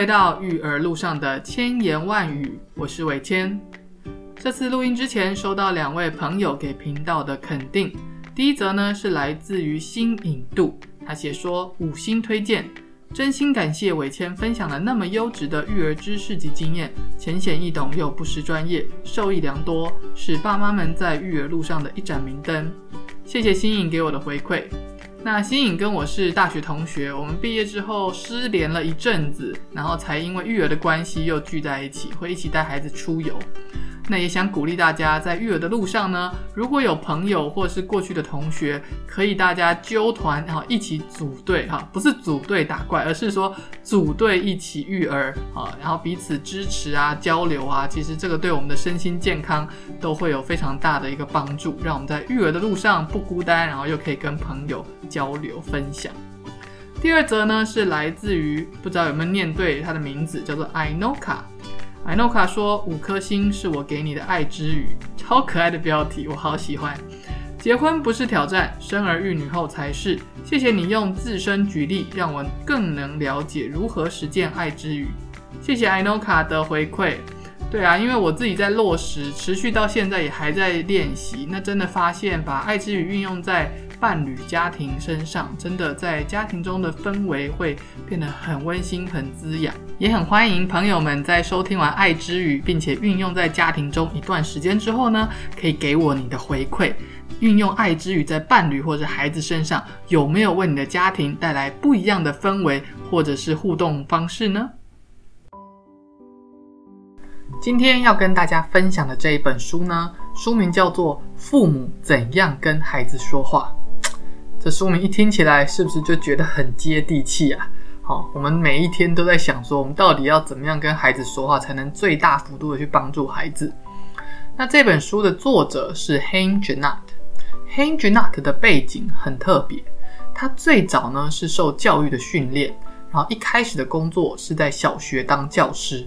回到育儿路上的千言万语，我是伟谦。这次录音之前，收到两位朋友给频道的肯定。第一则呢是来自于新颖度，他写说五星推荐，真心感谢伟谦分享了那么优质的育儿知识及经验，浅显易懂又不失专业，受益良多，是爸妈们在育儿路上的一盏明灯。谢谢新颖给我的回馈。那新颖跟我是大学同学，我们毕业之后失联了一阵子，然后才因为育儿的关系又聚在一起，会一起带孩子出游。那也想鼓励大家，在育儿的路上呢，如果有朋友或是过去的同学，可以大家揪团哈，一起组队哈，不是组队打怪，而是说组队一起育儿啊，然后彼此支持啊，交流啊，其实这个对我们的身心健康都会有非常大的一个帮助，让我们在育儿的路上不孤单，然后又可以跟朋友交流分享。第二则呢，是来自于不知道有没有念对，他的名字叫做 Inoka。艾诺卡说：“五颗星是我给你的爱之语，超可爱的标题，我好喜欢。结婚不是挑战，生儿育女后才是。谢谢你用自身举例，让我更能了解如何实践爱之语。谢谢艾诺卡的回馈。对啊，因为我自己在落实，持续到现在也还在练习。那真的发现，把爱之语运用在……”伴侣家庭身上，真的在家庭中的氛围会变得很温馨、很滋养，也很欢迎朋友们在收听完《爱之语》并且运用在家庭中一段时间之后呢，可以给我你的回馈。运用《爱之语》在伴侣或者孩子身上，有没有为你的家庭带来不一样的氛围或者是互动方式呢？今天要跟大家分享的这一本书呢，书名叫做《父母怎样跟孩子说话》。这书名一听起来，是不是就觉得很接地气啊？好，我们每一天都在想说，我们到底要怎么样跟孩子说话，才能最大幅度的去帮助孩子？那这本书的作者是 Hein Junat。Hein Junat 的背景很特别，他最早呢是受教育的训练，然后一开始的工作是在小学当教师。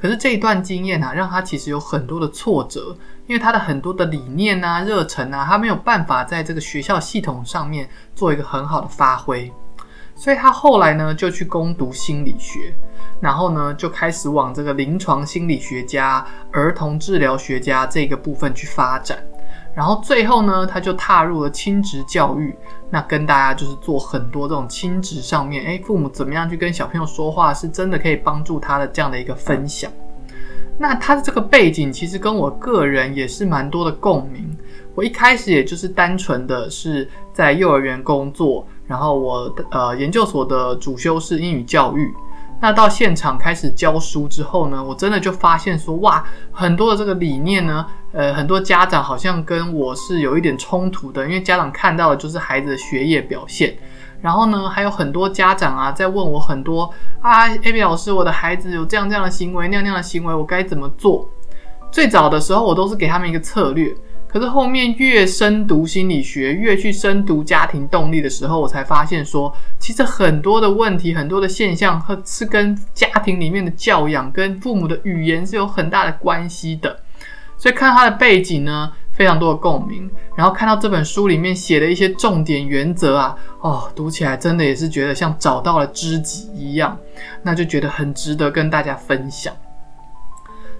可是这一段经验啊，让他其实有很多的挫折，因为他的很多的理念啊、热忱啊，他没有办法在这个学校系统上面做一个很好的发挥，所以他后来呢就去攻读心理学，然后呢就开始往这个临床心理学家、儿童治疗学家这个部分去发展。然后最后呢，他就踏入了亲职教育，那跟大家就是做很多这种亲子上面，哎，父母怎么样去跟小朋友说话，是真的可以帮助他的这样的一个分享。那他的这个背景其实跟我个人也是蛮多的共鸣。我一开始也就是单纯的是在幼儿园工作，然后我呃研究所的主修是英语教育。那到现场开始教书之后呢，我真的就发现说，哇，很多的这个理念呢，呃，很多家长好像跟我是有一点冲突的，因为家长看到的就是孩子的学业表现，然后呢，还有很多家长啊在问我很多啊，A B 老师，我的孩子有这样这样的行为，那样那样的行为，我该怎么做？最早的时候，我都是给他们一个策略。可是后面越深读心理学，越去深读家庭动力的时候，我才发现说，其实很多的问题、很多的现象，和是跟家庭里面的教养、跟父母的语言是有很大的关系的。所以看他的背景呢，非常多的共鸣。然后看到这本书里面写的一些重点原则啊，哦，读起来真的也是觉得像找到了知己一样，那就觉得很值得跟大家分享。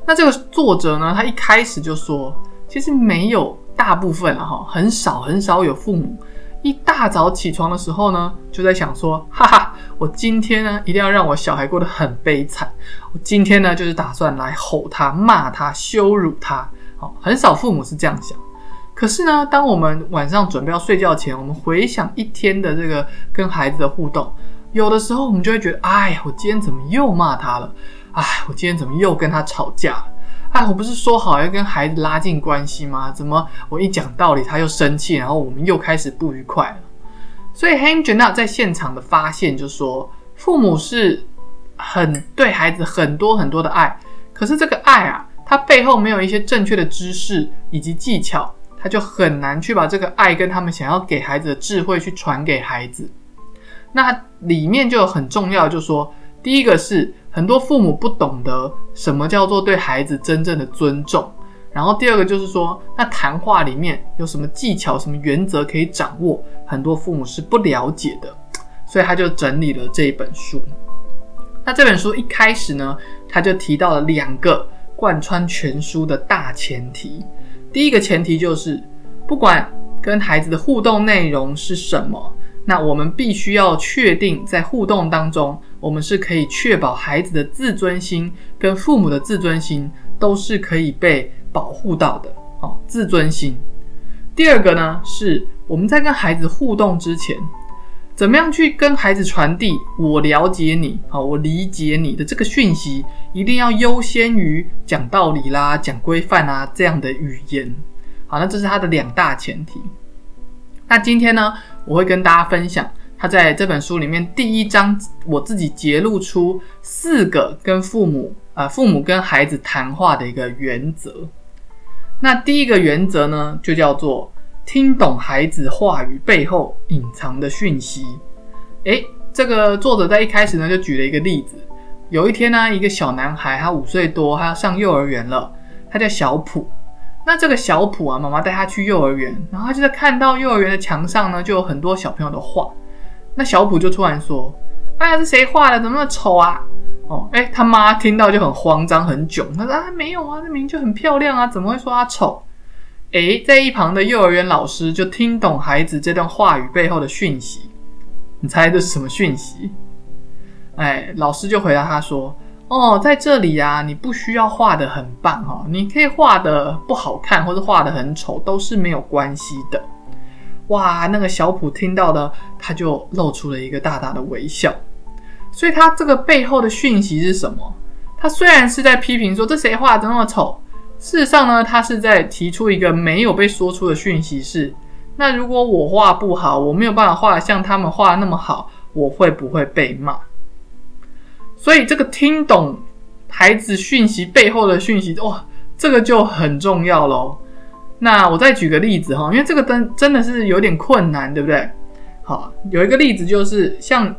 那这个作者呢，他一开始就说。其实没有大部分了哈，很少很少有父母一大早起床的时候呢，就在想说，哈哈，我今天呢一定要让我小孩过得很悲惨，我今天呢就是打算来吼他、骂他、羞辱他。好，很少父母是这样想。可是呢，当我们晚上准备要睡觉前，我们回想一天的这个跟孩子的互动，有的时候我们就会觉得，哎，我今天怎么又骂他了？哎，我今天怎么又跟他吵架？哎，我不是说好要跟孩子拉近关系吗？怎么我一讲道理他又生气，然后我们又开始不愉快了？所以 Henry 在现场的发现就说，父母是很对孩子很多很多的爱，可是这个爱啊，它背后没有一些正确的知识以及技巧，他就很难去把这个爱跟他们想要给孩子的智慧去传给孩子。那里面就有很重要，就说第一个是。很多父母不懂得什么叫做对孩子真正的尊重，然后第二个就是说，那谈话里面有什么技巧、什么原则可以掌握，很多父母是不了解的，所以他就整理了这一本书。那这本书一开始呢，他就提到了两个贯穿全书的大前提。第一个前提就是，不管跟孩子的互动内容是什么，那我们必须要确定，在互动当中，我们是可以确保孩子的自尊心跟父母的自尊心都是可以被保护到的。哦，自尊心。第二个呢，是我们在跟孩子互动之前。怎么样去跟孩子传递我了解你，好，我理解你的这个讯息，一定要优先于讲道理啦、讲规范啊这样的语言。好，那这是他的两大前提。那今天呢，我会跟大家分享他在这本书里面第一章，我自己揭露出四个跟父母啊，父母跟孩子谈话的一个原则。那第一个原则呢，就叫做。听懂孩子话语背后隐藏的讯息。诶，这个作者在一开始呢就举了一个例子。有一天呢，一个小男孩，他五岁多，他要上幼儿园了，他叫小普。那这个小普啊，妈妈带他去幼儿园，然后他就在看到幼儿园的墙上呢，就有很多小朋友的画。那小普就突然说：“哎呀，这谁画的？怎么那么丑啊？”哦，哎，他妈听到就很慌张，很囧。他说：“啊，没有啊，这明明就很漂亮啊，怎么会说他丑？”哎，在一旁的幼儿园老师就听懂孩子这段话语背后的讯息。你猜这是什么讯息？哎，老师就回答他说：“哦，在这里呀，你不需要画的很棒哦，你可以画的不好看或者画的很丑，都是没有关系的。”哇，那个小普听到的，他就露出了一个大大的微笑。所以，他这个背后的讯息是什么？他虽然是在批评说这谁画的那么丑。事实上呢，他是在提出一个没有被说出的讯息：是那如果我画不好，我没有办法画的像他们画的那么好，我会不会被骂？所以这个听懂孩子讯息背后的讯息，哇，这个就很重要喽。那我再举个例子哈，因为这个真真的是有点困难，对不对？好，有一个例子就是像。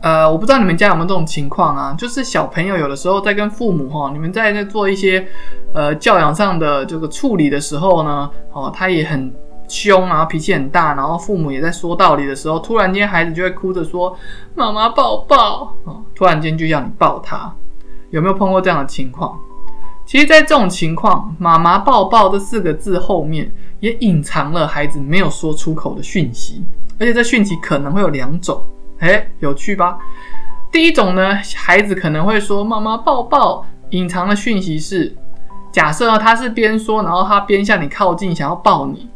呃，我不知道你们家有没有这种情况啊？就是小朋友有的时候在跟父母哈，你们在在做一些呃教养上的这个处理的时候呢，哦，他也很凶然后，脾气很大，然后父母也在说道理的时候，突然间孩子就会哭着说：“妈妈抱抱。”哦，突然间就要你抱他，有没有碰过这样的情况？其实，在这种情况，“妈妈抱抱”这四个字后面也隐藏了孩子没有说出口的讯息，而且这讯息可能会有两种。哎，有趣吧？第一种呢，孩子可能会说“妈妈抱抱”，隐藏的讯息是：假设他是边说，然后他边向你靠近，想要抱你。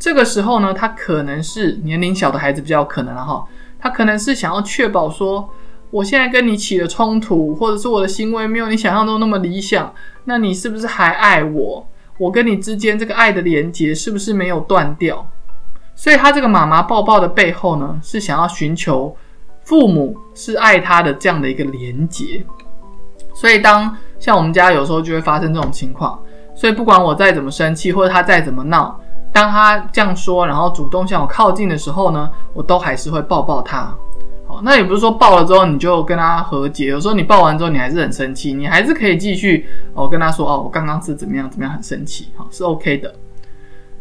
这个时候呢，他可能是年龄小的孩子比较可能了哈，他可能是想要确保说，我现在跟你起了冲突，或者是我的行为没有你想象中那么理想，那你是不是还爱我？我跟你之间这个爱的连接是不是没有断掉？所以他这个妈妈抱抱的背后呢，是想要寻求父母是爱他的这样的一个连结。所以当像我们家有时候就会发生这种情况，所以不管我再怎么生气，或者他再怎么闹，当他这样说，然后主动向我靠近的时候呢，我都还是会抱抱他。好，那也不是说抱了之后你就跟他和解，有时候你抱完之后你还是很生气，你还是可以继续哦跟他说哦，我刚刚是怎么样怎么样很生气，好是 OK 的。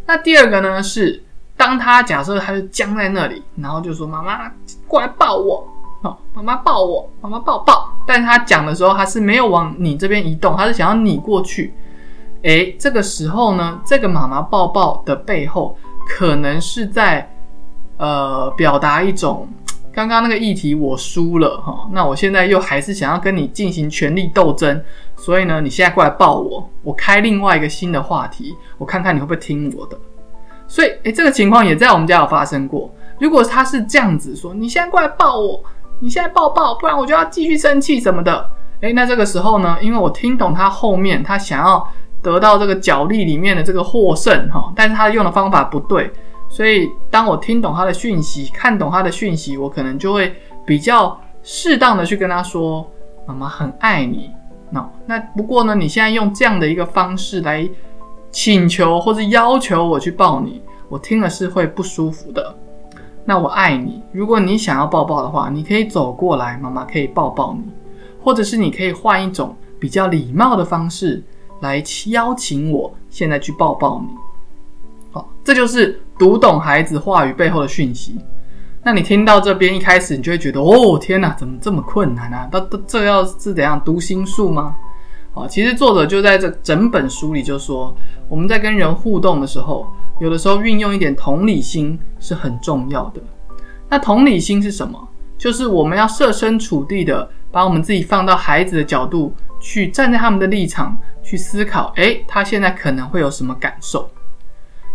那第二个呢是。当他假设他就僵在那里，然后就说：“妈妈过来抱我，哦，妈妈抱我，妈妈抱抱。”但是他讲的时候，他是没有往你这边移动，他是想要你过去。诶，这个时候呢，这个妈妈抱抱的背后，可能是在呃表达一种刚刚那个议题我输了哈，那我现在又还是想要跟你进行权力斗争，所以呢，你现在过来抱我，我开另外一个新的话题，我看看你会不会听我的。所以，诶，这个情况也在我们家有发生过。如果他是这样子说：“你现在过来抱我，你现在抱抱，不然我就要继续生气什么的。”诶，那这个时候呢，因为我听懂他后面他想要得到这个角力里面的这个获胜哈，但是他用的方法不对，所以当我听懂他的讯息，看懂他的讯息，我可能就会比较适当的去跟他说：“妈妈很爱你。”那那不过呢，你现在用这样的一个方式来。请求或者要求我去抱你，我听了是会不舒服的。那我爱你，如果你想要抱抱的话，你可以走过来，妈妈可以抱抱你，或者是你可以换一种比较礼貌的方式来邀请我现在去抱抱你。好，这就是读懂孩子话语背后的讯息。那你听到这边一开始，你就会觉得哦，天哪，怎么这么困难啊？那这要是怎样读心术吗？啊，其实作者就在这整本书里就说，我们在跟人互动的时候，有的时候运用一点同理心是很重要的。那同理心是什么？就是我们要设身处地的把我们自己放到孩子的角度去，站在他们的立场去思考，诶，他现在可能会有什么感受？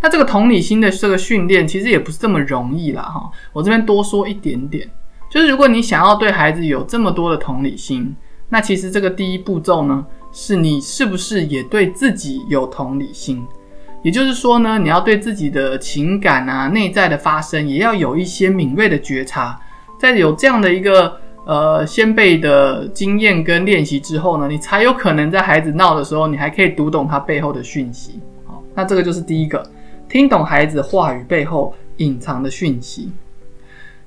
那这个同理心的这个训练，其实也不是这么容易啦，哈。我这边多说一点点，就是如果你想要对孩子有这么多的同理心，那其实这个第一步骤呢，是你是不是也对自己有同理心？也就是说呢，你要对自己的情感啊、内在的发生，也要有一些敏锐的觉察。在有这样的一个呃先辈的经验跟练习之后呢，你才有可能在孩子闹的时候，你还可以读懂他背后的讯息。好，那这个就是第一个。听懂孩子话语背后隐藏的讯息。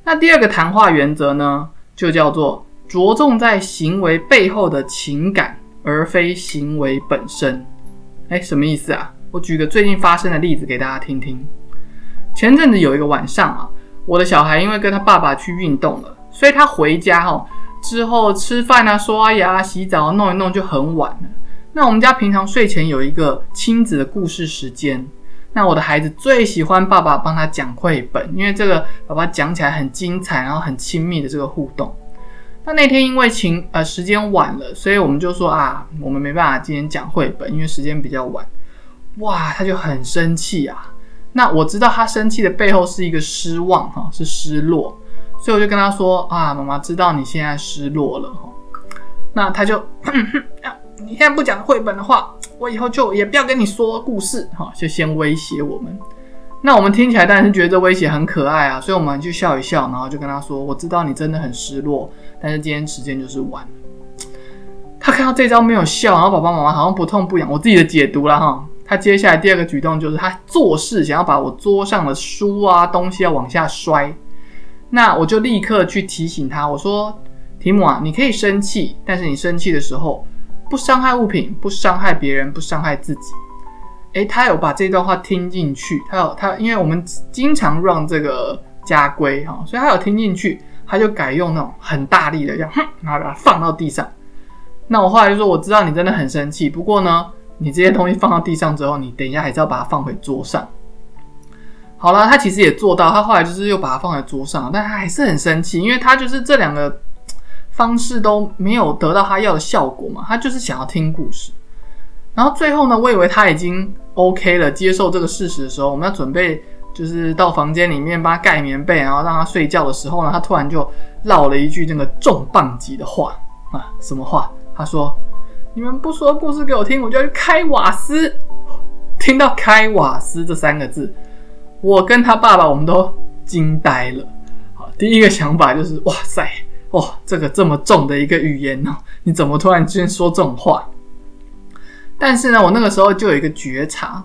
那第二个谈话原则呢，就叫做着重在行为背后的情感，而非行为本身。哎，什么意思啊？我举个最近发生的例子给大家听听。前阵子有一个晚上啊，我的小孩因为跟他爸爸去运动了，所以他回家哦之后吃饭啊、刷牙、洗澡弄一弄就很晚了。那我们家平常睡前有一个亲子的故事时间。那我的孩子最喜欢爸爸帮他讲绘本，因为这个爸爸讲起来很精彩，然后很亲密的这个互动。那那天因为情呃时间晚了，所以我们就说啊，我们没办法今天讲绘本，因为时间比较晚。哇，他就很生气啊。那我知道他生气的背后是一个失望哈，是失落，所以我就跟他说啊，妈妈知道你现在失落了。那他就，你现在不讲绘本的话。我以后就也不要跟你说故事，哈，就先威胁我们。那我们听起来当然是觉得这威胁很可爱啊，所以我们就笑一笑，然后就跟他说：“我知道你真的很失落，但是今天时间就是晚。”他看到这招没有笑，然后爸爸妈妈好像不痛不痒。我自己的解读了哈，他接下来第二个举动就是他做事想要把我桌上的书啊东西要往下摔。那我就立刻去提醒他，我说：“提姆啊，你可以生气，但是你生气的时候。”不伤害物品，不伤害别人，不伤害自己。诶，他有把这段话听进去。他有他，因为我们经常让这个家规哈，所以他有听进去。他就改用那种很大力的，这样哼，然后把它放到地上。那我后来就说，我知道你真的很生气，不过呢，你这些东西放到地上之后，你等一下还是要把它放回桌上。好了，他其实也做到，他后来就是又把它放在桌上，但他还是很生气，因为他就是这两个。方式都没有得到他要的效果嘛？他就是想要听故事。然后最后呢，我以为他已经 OK 了，接受这个事实的时候，我们要准备就是到房间里面帮他盖棉被，然后让他睡觉的时候呢，他突然就唠了一句那个重磅级的话啊！什么话？他说：“你们不说故事给我听，我就要去开瓦斯。”听到“开瓦斯”这三个字，我跟他爸爸我们都惊呆了。好，第一个想法就是哇塞！哇，这个这么重的一个语言呢，你怎么突然之间说这种话？但是呢，我那个时候就有一个觉察，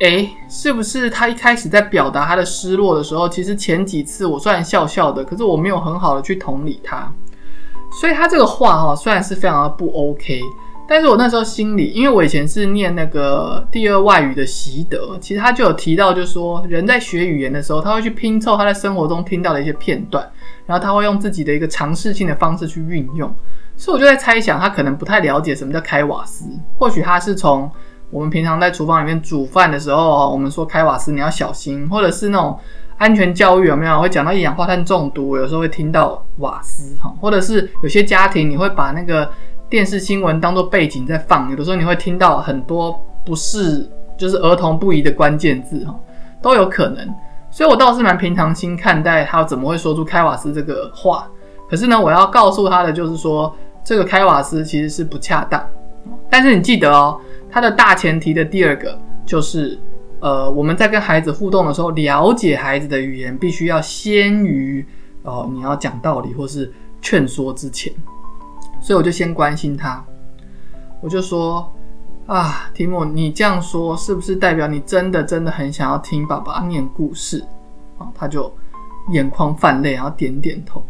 诶，是不是他一开始在表达他的失落的时候，其实前几次我虽然笑笑的，可是我没有很好的去同理他，所以他这个话哈，虽然是非常的不 OK。但是我那时候心里，因为我以前是念那个第二外语的习德，其实他就有提到，就是说人在学语言的时候，他会去拼凑他在生活中听到的一些片段，然后他会用自己的一个尝试性的方式去运用。所以我就在猜想，他可能不太了解什么叫开瓦斯，或许他是从我们平常在厨房里面煮饭的时候，我们说开瓦斯你要小心，或者是那种安全教育有没有会讲到一氧化碳中毒，有时候会听到瓦斯哈，或者是有些家庭你会把那个。电视新闻当做背景在放，有的时候你会听到很多不是就是儿童不宜的关键字哈，都有可能。所以我倒是蛮平常心看待他怎么会说出开瓦斯这个话。可是呢，我要告诉他的就是说，这个开瓦斯其实是不恰当。但是你记得哦，它的大前提的第二个就是，呃，我们在跟孩子互动的时候，了解孩子的语言必须要先于哦你要讲道理或是劝说之前。所以我就先关心他，我就说啊，提莫，你这样说是不是代表你真的真的很想要听爸爸念故事啊？他就眼眶泛泪，然后点点头。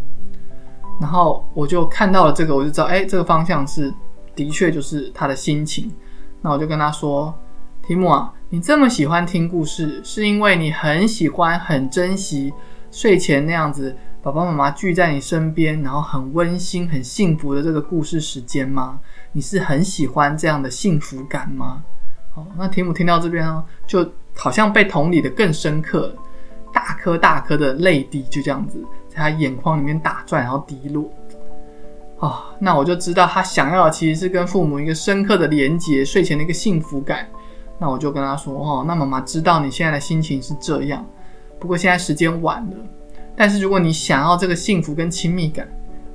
然后我就看到了这个，我就知道，哎，这个方向是的确就是他的心情。那我就跟他说，提莫啊，你这么喜欢听故事，是因为你很喜欢、很珍惜睡前那样子，爸爸妈妈聚在你身边，然后很温馨、很幸福的这个故事时间吗？你是很喜欢这样的幸福感吗？哦，那提姆听到这边呢，就好像被同理的更深刻了，大颗大颗的泪滴就这样子在他眼眶里面打转，然后滴落。哦，那我就知道他想要的其实是跟父母一个深刻的连结，睡前的一个幸福感。那我就跟他说：“哦，那妈妈知道你现在的心情是这样，不过现在时间晚了。但是如果你想要这个幸福跟亲密感，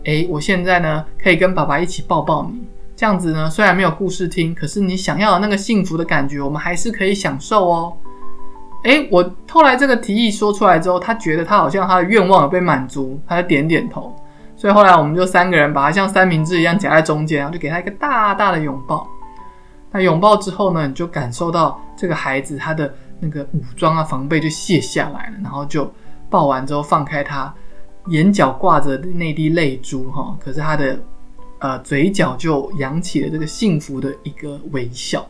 诶，我现在呢可以跟爸爸一起抱抱你，这样子呢虽然没有故事听，可是你想要的那个幸福的感觉，我们还是可以享受哦。诶，我后来这个提议说出来之后，他觉得他好像他的愿望有被满足，他就点点头。所以后来我们就三个人把他像三明治一样夹在中间，然后就给他一个大大的拥抱。那拥抱之后呢，你就感受到这个孩子他的那个武装啊防备就卸下来了，然后就抱完之后放开他，眼角挂着那滴泪珠哈，可是他的呃嘴角就扬起了这个幸福的一个微笑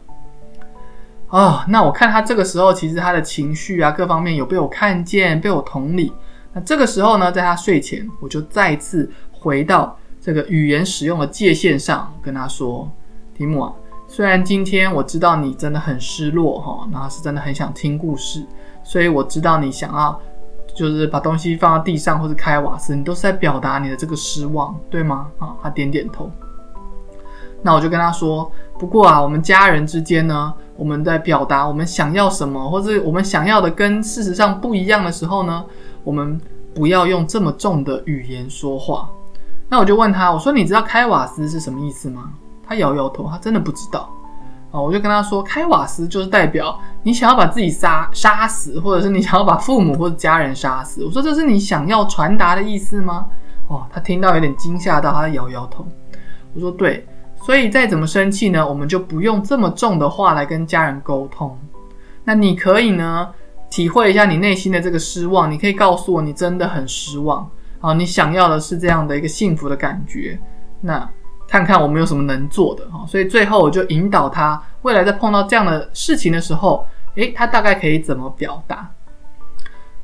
啊。那我看他这个时候其实他的情绪啊各方面有被我看见，被我同理。那这个时候呢，在他睡前，我就再次回到这个语言使用的界限上，跟他说：“提姆啊。”虽然今天我知道你真的很失落哈，然后是真的很想听故事，所以我知道你想要就是把东西放到地上或者开瓦斯，你都是在表达你的这个失望，对吗？啊，他点点头。那我就跟他说，不过啊，我们家人之间呢，我们在表达我们想要什么，或者我们想要的跟事实上不一样的时候呢，我们不要用这么重的语言说话。那我就问他，我说你知道开瓦斯是什么意思吗？他摇摇头，他真的不知道啊！我就跟他说，开瓦斯就是代表你想要把自己杀杀死，或者是你想要把父母或者家人杀死。我说这是你想要传达的意思吗？哦，他听到有点惊吓到，他摇摇头。我说对，所以再怎么生气呢，我们就不用这么重的话来跟家人沟通。那你可以呢，体会一下你内心的这个失望，你可以告诉我你真的很失望啊！你想要的是这样的一个幸福的感觉，那。看看我们有什么能做的哈，所以最后我就引导他，未来在碰到这样的事情的时候，诶，他大概可以怎么表达？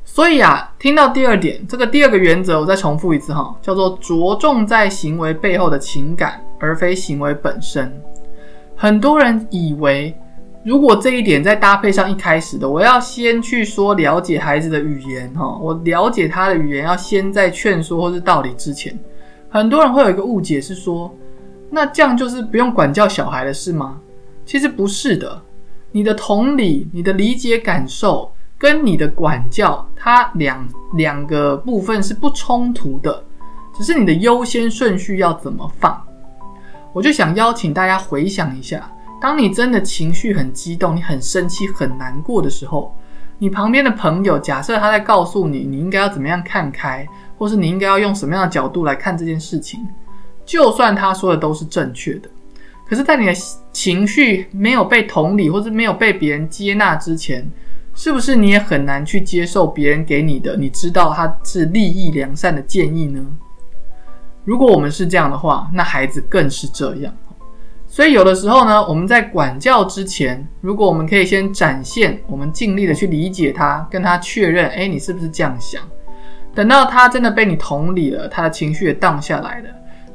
所以啊，听到第二点，这个第二个原则，我再重复一次哈，叫做着重在行为背后的情感，而非行为本身。很多人以为，如果这一点再搭配上一开始的，我要先去说了解孩子的语言哈，我了解他的语言，要先在劝说或是道理之前，很多人会有一个误解是说。那这样就是不用管教小孩了，是吗？其实不是的，你的同理、你的理解感受跟你的管教，它两两个部分是不冲突的，只是你的优先顺序要怎么放。我就想邀请大家回想一下，当你真的情绪很激动、你很生气、很难过的时候，你旁边的朋友假设他在告诉你，你应该要怎么样看开，或是你应该要用什么样的角度来看这件事情。就算他说的都是正确的，可是，在你的情绪没有被同理，或是没有被别人接纳之前，是不是你也很难去接受别人给你的？你知道他是利益良善的建议呢？如果我们是这样的话，那孩子更是这样。所以，有的时候呢，我们在管教之前，如果我们可以先展现我们尽力的去理解他，跟他确认，哎，你是不是这样想？等到他真的被你同理了，他的情绪也荡下来了。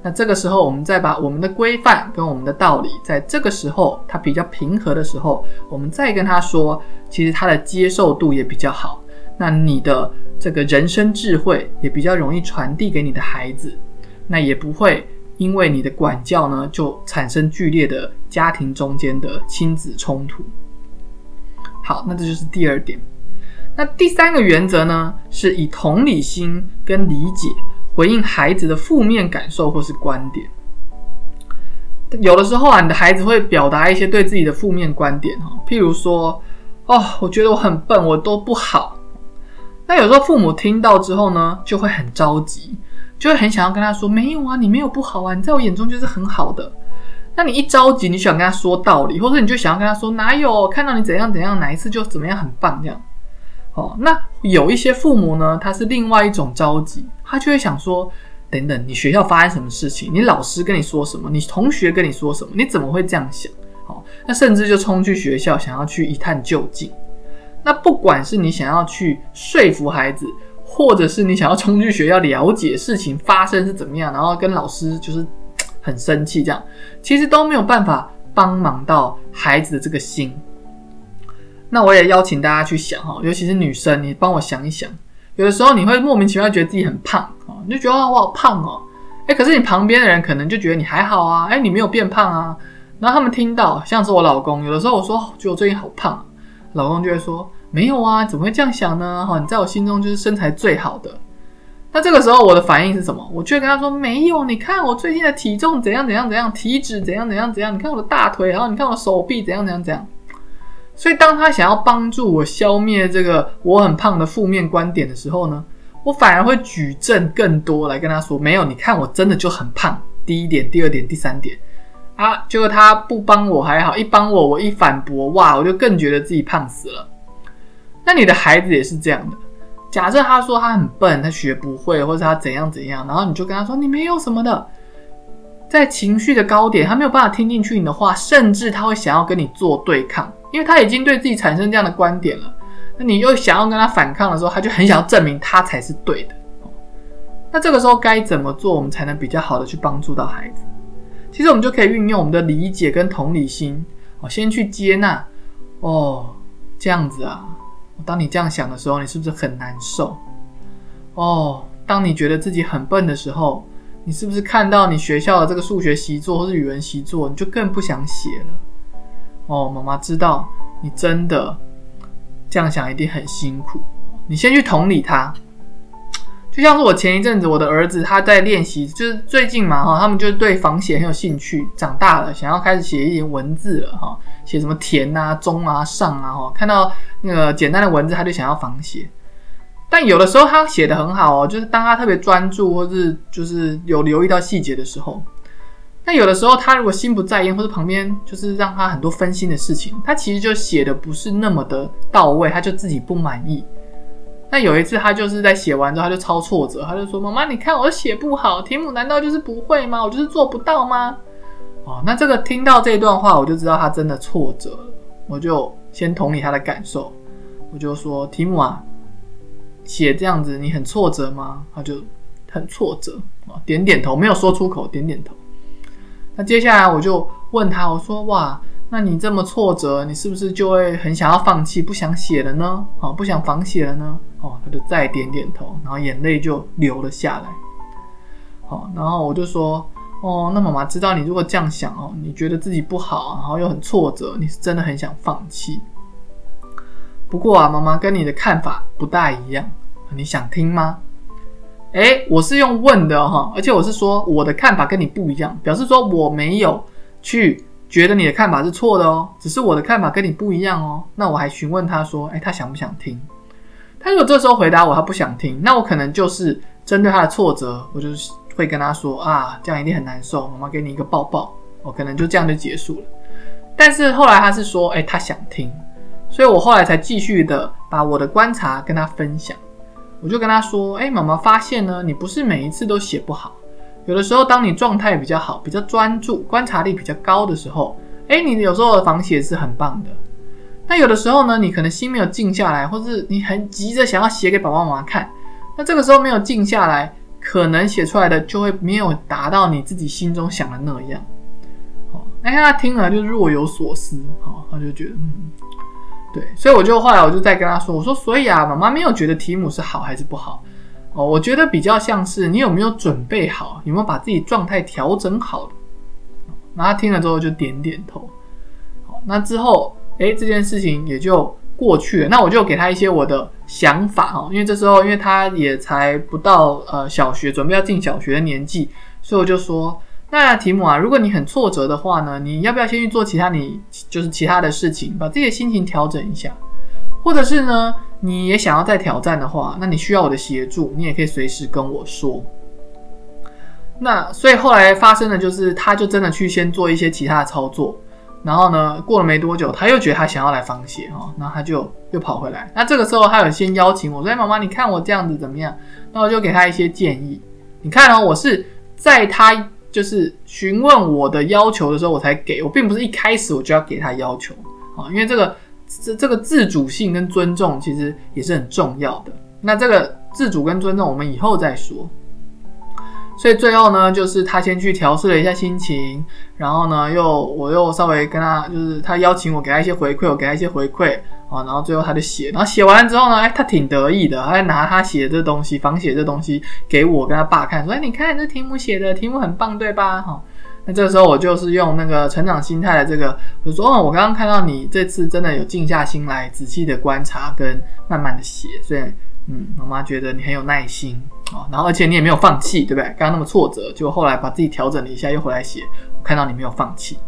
那这个时候，我们再把我们的规范跟我们的道理，在这个时候他比较平和的时候，我们再跟他说，其实他的接受度也比较好。那你的这个人生智慧也比较容易传递给你的孩子，那也不会因为你的管教呢，就产生剧烈的家庭中间的亲子冲突。好，那这就是第二点。那第三个原则呢，是以同理心跟理解。回应孩子的负面感受或是观点，有的时候啊，你的孩子会表达一些对自己的负面观点哈，譬如说，哦，我觉得我很笨，我都不好。那有时候父母听到之后呢，就会很着急，就会很想要跟他说，没有啊，你没有不好啊，你在我眼中就是很好的。那你一着急，你想跟他说道理，或者你就想要跟他说，哪有看到你怎样怎样，哪一次就怎么样很棒这样。哦，那有一些父母呢，他是另外一种着急，他就会想说，等等，你学校发生什么事情？你老师跟你说什么？你同学跟你说什么？你怎么会这样想？好，那甚至就冲去学校，想要去一探究竟。那不管是你想要去说服孩子，或者是你想要冲去学校了解事情发生是怎么样，然后跟老师就是很生气这样，其实都没有办法帮忙到孩子的这个心。那我也邀请大家去想哈，尤其是女生，你帮我想一想，有的时候你会莫名其妙觉得自己很胖啊，你就觉得我好胖哦，哎，可是你旁边的人可能就觉得你还好啊，哎，你没有变胖啊，然后他们听到，像是我老公，有的时候我说觉得我最近好胖，老公就会说。没有啊，怎么会这样想呢？哈，你在我心中就是身材最好的。那这个时候我的反应是什么？我就会跟他说：没有，你看我最近的体重怎样怎样怎样，体脂怎样怎样怎样。你看我的大腿，然后你看我的手臂怎样怎样怎样。所以当他想要帮助我消灭这个我很胖的负面观点的时候呢，我反而会举证更多来跟他说：没有，你看我真的就很胖。第一点，第二点，第三点啊，结果他不帮我还好，一帮我，我一反驳，哇，我就更觉得自己胖死了。那你的孩子也是这样的。假设他说他很笨，他学不会，或者他怎样怎样，然后你就跟他说你没有什么的。在情绪的高点，他没有办法听进去你的话，甚至他会想要跟你做对抗，因为他已经对自己产生这样的观点了。那你又想要跟他反抗的时候，他就很想要证明他才是对的。那这个时候该怎么做，我们才能比较好的去帮助到孩子？其实我们就可以运用我们的理解跟同理心，哦，先去接纳，哦，这样子啊。当你这样想的时候，你是不是很难受？哦，当你觉得自己很笨的时候，你是不是看到你学校的这个数学习作或是语文习作，你就更不想写了？哦，妈妈知道你真的这样想一定很辛苦。你先去同理他，就像是我前一阵子我的儿子他在练习，就是最近嘛哈，他们就对仿写很有兴趣，长大了想要开始写一点文字了哈。写什么田啊、中啊、上啊，哈，看到那个简单的文字，他就想要仿写。但有的时候他写的很好哦，就是当他特别专注，或是就是有留意到细节的时候。那有的时候他如果心不在焉，或者旁边就是让他很多分心的事情，他其实就写的不是那么的到位，他就自己不满意。那有一次他就是在写完之后，他就超挫折，他就说：“妈妈，你看我写不好，题目难道就是不会吗？我就是做不到吗？”哦，那这个听到这一段话，我就知道他真的挫折了。我就先同理他的感受，我就说：“提姆啊，写这样子你很挫折吗？”他就很挫折啊，点点头，没有说出口，点点头。那接下来我就问他，我说：“哇，那你这么挫折，你是不是就会很想要放弃，不想写了呢？哦，不想仿写了呢？”哦，他就再点点头，然后眼泪就流了下来。好，然后我就说。哦，那妈妈知道你如果这样想哦，你觉得自己不好，然后又很挫折，你是真的很想放弃。不过啊，妈妈跟你的看法不大一样，你想听吗？诶，我是用问的哈，而且我是说我的看法跟你不一样，表示说我没有去觉得你的看法是错的哦，只是我的看法跟你不一样哦。那我还询问他说，诶，他想不想听？他如果这时候回答我他不想听，那我可能就是针对他的挫折，我就是。会跟他说啊，这样一定很难受，妈妈给你一个抱抱，我可能就这样就结束了。但是后来他是说，哎，他想听，所以我后来才继续的把我的观察跟他分享。我就跟他说，哎，妈妈发现呢，你不是每一次都写不好，有的时候当你状态比较好、比较专注、观察力比较高的时候，哎，你有时候的仿写是很棒的。那有的时候呢，你可能心没有静下来，或是你很急着想要写给爸爸妈妈看，那这个时候没有静下来。可能写出来的就会没有达到你自己心中想的那样，哦，那他听了就若有所思，哦，他就觉得，嗯，对，所以我就后来我就再跟他说，我说，所以啊，妈妈没有觉得题目是好还是不好，哦，我觉得比较像是你有没有准备好，有没有把自己状态调整好那他听了之后就点点头，好，那之后，哎，这件事情也就。过去了，那我就给他一些我的想法哈，因为这时候因为他也才不到呃小学，准备要进小学的年纪，所以我就说，那提姆啊，如果你很挫折的话呢，你要不要先去做其他你就是其他的事情，把自己的心情调整一下，或者是呢，你也想要再挑战的话，那你需要我的协助，你也可以随时跟我说。那所以后来发生的就是，他就真的去先做一些其他的操作。然后呢，过了没多久，他又觉得他想要来仿写哈，然后他就又跑回来。那这个时候，他有先邀请我说：“哎，妈妈，你看我这样子怎么样？”那我就给他一些建议。你看哦，我是在他就是询问我的要求的时候，我才给我，并不是一开始我就要给他要求啊，因为这个这这个自主性跟尊重其实也是很重要的。那这个自主跟尊重，我们以后再说。所以最后呢，就是他先去调试了一下心情，然后呢，又我又稍微跟他，就是他邀请我给他一些回馈，我给他一些回馈啊，然后最后他就写，然后写完之后呢，哎，他挺得意的，他拿他写的这东西，仿写这东西给我跟他爸看，说，哎，你看这题目写的题目很棒，对吧？哈，那这个时候我就是用那个成长心态的这个，我说，哦，我刚刚看到你这次真的有静下心来，仔细的观察跟慢慢的写，所以。嗯，妈妈觉得你很有耐心啊，然后而且你也没有放弃，对不对？刚刚那么挫折，就后来把自己调整了一下，又回来写。我看到你没有放弃，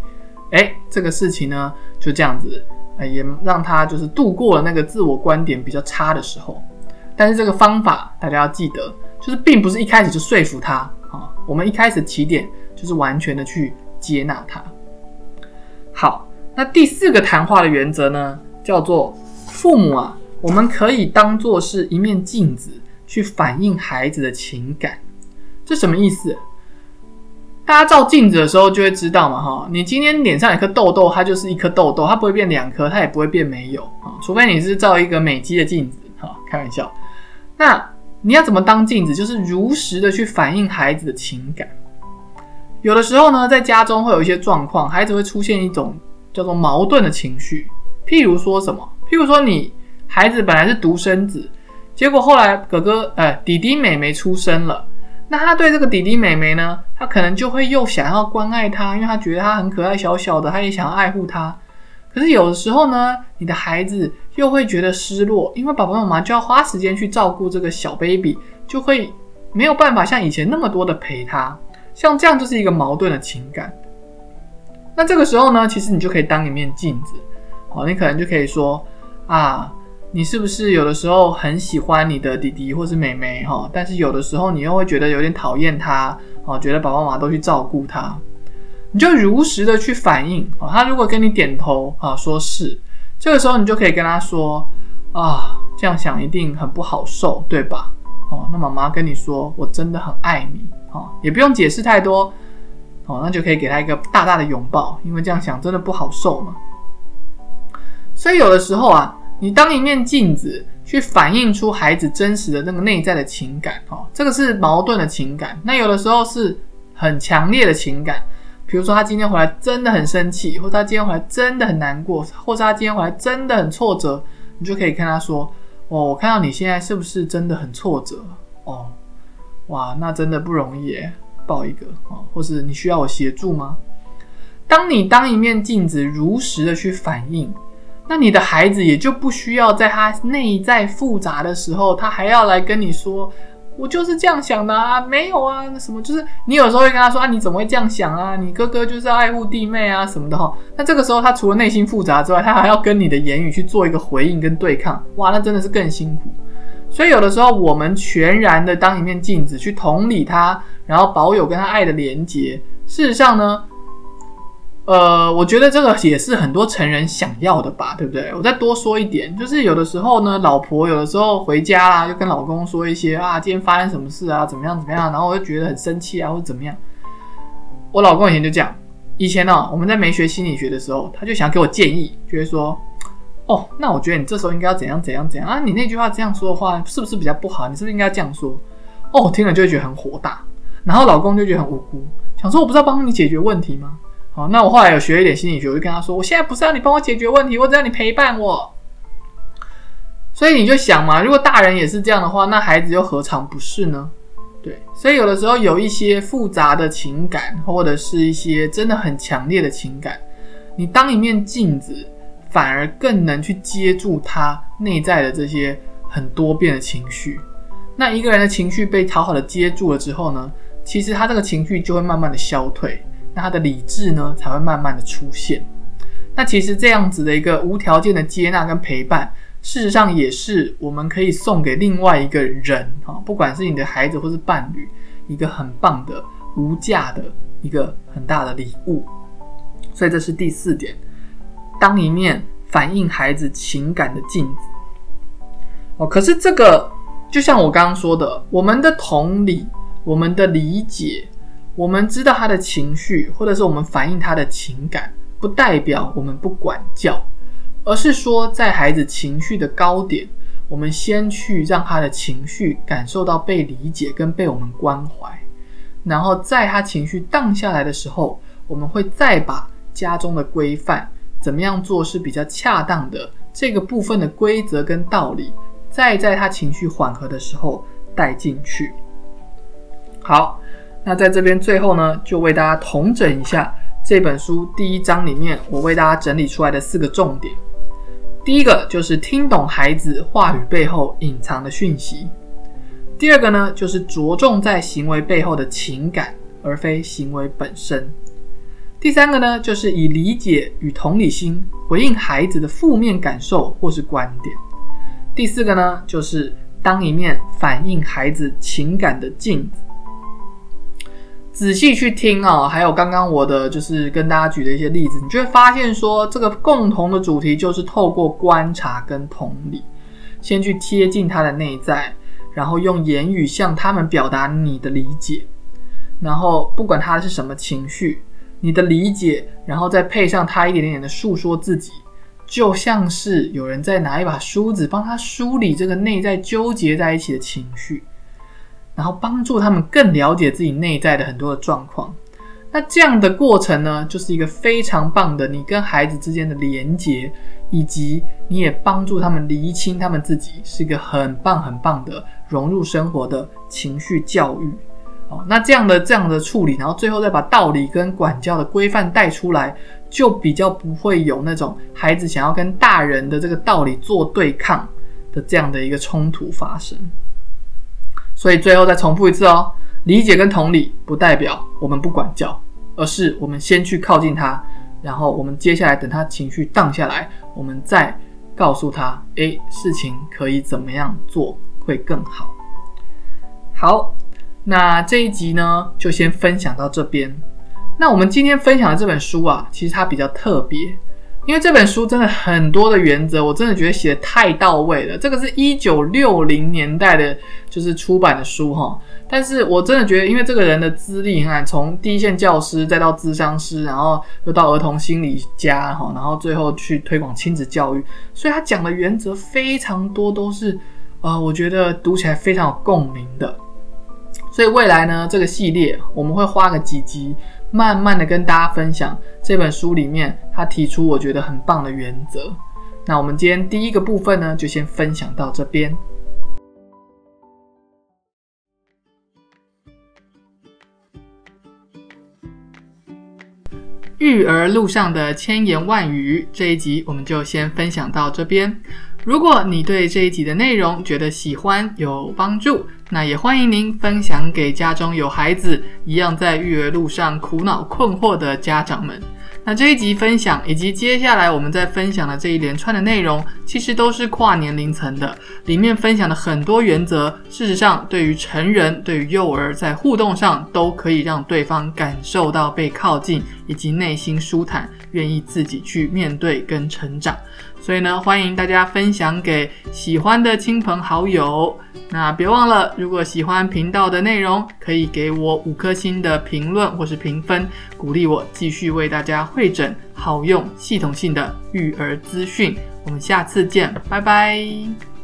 哎，这个事情呢就这样子，也让他就是度过了那个自我观点比较差的时候。但是这个方法大家要记得，就是并不是一开始就说服他啊，我们一开始起点就是完全的去接纳他。好，那第四个谈话的原则呢，叫做父母啊。我们可以当做是一面镜子，去反映孩子的情感。这什么意思？大家照镜子的时候就会知道嘛，哈，你今天脸上有颗痘痘，它就是一颗痘痘，它不会变两颗，它也不会变没有啊，除非你是照一个美肌的镜子，哈，开玩笑。那你要怎么当镜子？就是如实的去反映孩子的情感。有的时候呢，在家中会有一些状况，孩子会出现一种叫做矛盾的情绪，譬如说什么？譬如说你。孩子本来是独生子，结果后来哥哥呃弟弟妹妹出生了，那他对这个弟弟妹妹呢，他可能就会又想要关爱他，因为他觉得他很可爱小小的，他也想要爱护他。可是有的时候呢，你的孩子又会觉得失落，因为爸爸妈妈就要花时间去照顾这个小 baby，就会没有办法像以前那么多的陪他，像这样就是一个矛盾的情感。那这个时候呢，其实你就可以当一面镜子，哦，你可能就可以说啊。你是不是有的时候很喜欢你的弟弟或是妹妹哈？但是有的时候你又会觉得有点讨厌他哦，觉得爸爸妈妈都去照顾他，你就如实的去反应哦。他如果跟你点头啊，说是，这个时候你就可以跟他说啊，这样想一定很不好受，对吧？哦，那妈妈跟你说，我真的很爱你哦，也不用解释太多哦，那就可以给他一个大大的拥抱，因为这样想真的不好受嘛。所以有的时候啊。你当一面镜子，去反映出孩子真实的那个内在的情感，哦，这个是矛盾的情感。那有的时候是很强烈的情感，比如说他今天回来真的很生气，或者他今天回来真的很难过，或者他今天回来真的很挫折，你就可以跟他说：“哦，我看到你现在是不是真的很挫折？哦，哇，那真的不容易，抱一个啊，或是你需要我协助吗？”当你当一面镜子，如实的去反映。那你的孩子也就不需要在他内在复杂的时候，他还要来跟你说，我就是这样想的啊，没有啊，那什么就是你有时候会跟他说啊，你怎么会这样想啊？你哥哥就是要爱护弟妹啊什么的哈。那这个时候他除了内心复杂之外，他还要跟你的言语去做一个回应跟对抗，哇，那真的是更辛苦。所以有的时候我们全然的当一面镜子去同理他，然后保有跟他爱的连结，事实上呢？呃，我觉得这个也是很多成人想要的吧，对不对？我再多说一点，就是有的时候呢，老婆有的时候回家啦，就跟老公说一些啊，今天发生什么事啊，怎么样怎么样，然后我就觉得很生气啊，或者怎么样。我老公以前就这样，以前呢，我们在没学心理学的时候，他就想给我建议，觉得说，哦，那我觉得你这时候应该要怎样怎样怎样啊，你那句话这样说的话，是不是比较不好？你是不是应该这样说？哦，听了就会觉得很火大，然后老公就觉得很无辜，想说我不是要帮你解决问题吗？好，那我后来有学一点心理学，我就跟他说：“我现在不是要你帮我解决问题，我只要你陪伴我。”所以你就想嘛，如果大人也是这样的话，那孩子又何尝不是呢？对，所以有的时候有一些复杂的情感，或者是一些真的很强烈的情感，你当一面镜子，反而更能去接住他内在的这些很多变的情绪。那一个人的情绪被讨好的接住了之后呢，其实他这个情绪就会慢慢的消退。那他的理智呢，才会慢慢的出现。那其实这样子的一个无条件的接纳跟陪伴，事实上也是我们可以送给另外一个人啊，不管是你的孩子或是伴侣，一个很棒的无价的一个很大的礼物。所以这是第四点，当一面反映孩子情感的镜子。哦，可是这个就像我刚刚说的，我们的同理，我们的理解。我们知道他的情绪，或者是我们反映他的情感，不代表我们不管教，而是说在孩子情绪的高点，我们先去让他的情绪感受到被理解跟被我们关怀，然后在他情绪荡下来的时候，我们会再把家中的规范怎么样做是比较恰当的这个部分的规则跟道理，再在他情绪缓和的时候带进去。好，那在这边最后呢，就为大家统整一下这本书第一章里面我为大家整理出来的四个重点。第一个就是听懂孩子话语背后隐藏的讯息。第二个呢，就是着重在行为背后的情感，而非行为本身。第三个呢，就是以理解与同理心回应孩子的负面感受或是观点。第四个呢，就是当一面反映孩子情感的镜子。仔细去听啊，还有刚刚我的就是跟大家举的一些例子，你就会发现说，这个共同的主题就是透过观察跟同理，先去贴近他的内在，然后用言语向他们表达你的理解，然后不管他是什么情绪，你的理解，然后再配上他一点点的诉说自己，就像是有人在拿一把梳子帮他梳理这个内在纠结在一起的情绪。然后帮助他们更了解自己内在的很多的状况，那这样的过程呢，就是一个非常棒的你跟孩子之间的连接，以及你也帮助他们厘清他们自己，是一个很棒很棒的融入生活的情绪教育。哦，那这样的这样的处理，然后最后再把道理跟管教的规范带出来，就比较不会有那种孩子想要跟大人的这个道理做对抗的这样的一个冲突发生。所以最后再重复一次哦，理解跟同理不代表我们不管教，而是我们先去靠近他，然后我们接下来等他情绪荡下来，我们再告诉他，诶，事情可以怎么样做会更好。好，那这一集呢就先分享到这边。那我们今天分享的这本书啊，其实它比较特别。因为这本书真的很多的原则，我真的觉得写的太到位了。这个是一九六零年代的，就是出版的书哈。但是我真的觉得，因为这个人的资历，你看从第一线教师，再到咨商师，然后又到儿童心理家哈，然后最后去推广亲子教育，所以他讲的原则非常多，都是呃，我觉得读起来非常有共鸣的。所以未来呢，这个系列我们会花个几集。慢慢的跟大家分享这本书里面他提出我觉得很棒的原则。那我们今天第一个部分呢，就先分享到这边。育儿路上的千言万语这一集我们就先分享到这边。如果你对这一集的内容觉得喜欢有帮助，那也欢迎您分享给家中有孩子一样在育儿路上苦恼困惑的家长们。那这一集分享以及接下来我们在分享的这一连串的内容，其实都是跨年龄层的，里面分享的很多原则，事实上对于成人、对于幼儿在互动上，都可以让对方感受到被靠近，以及内心舒坦，愿意自己去面对跟成长。所以呢，欢迎大家分享给喜欢的亲朋好友。那别忘了，如果喜欢频道的内容，可以给我五颗星的评论或是评分，鼓励我继续为大家会诊好用、系统性的育儿资讯。我们下次见，拜拜。